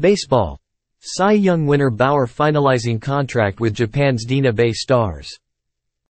Baseball. Cy Young winner Bauer finalizing contract with Japan's Dina Bay Stars.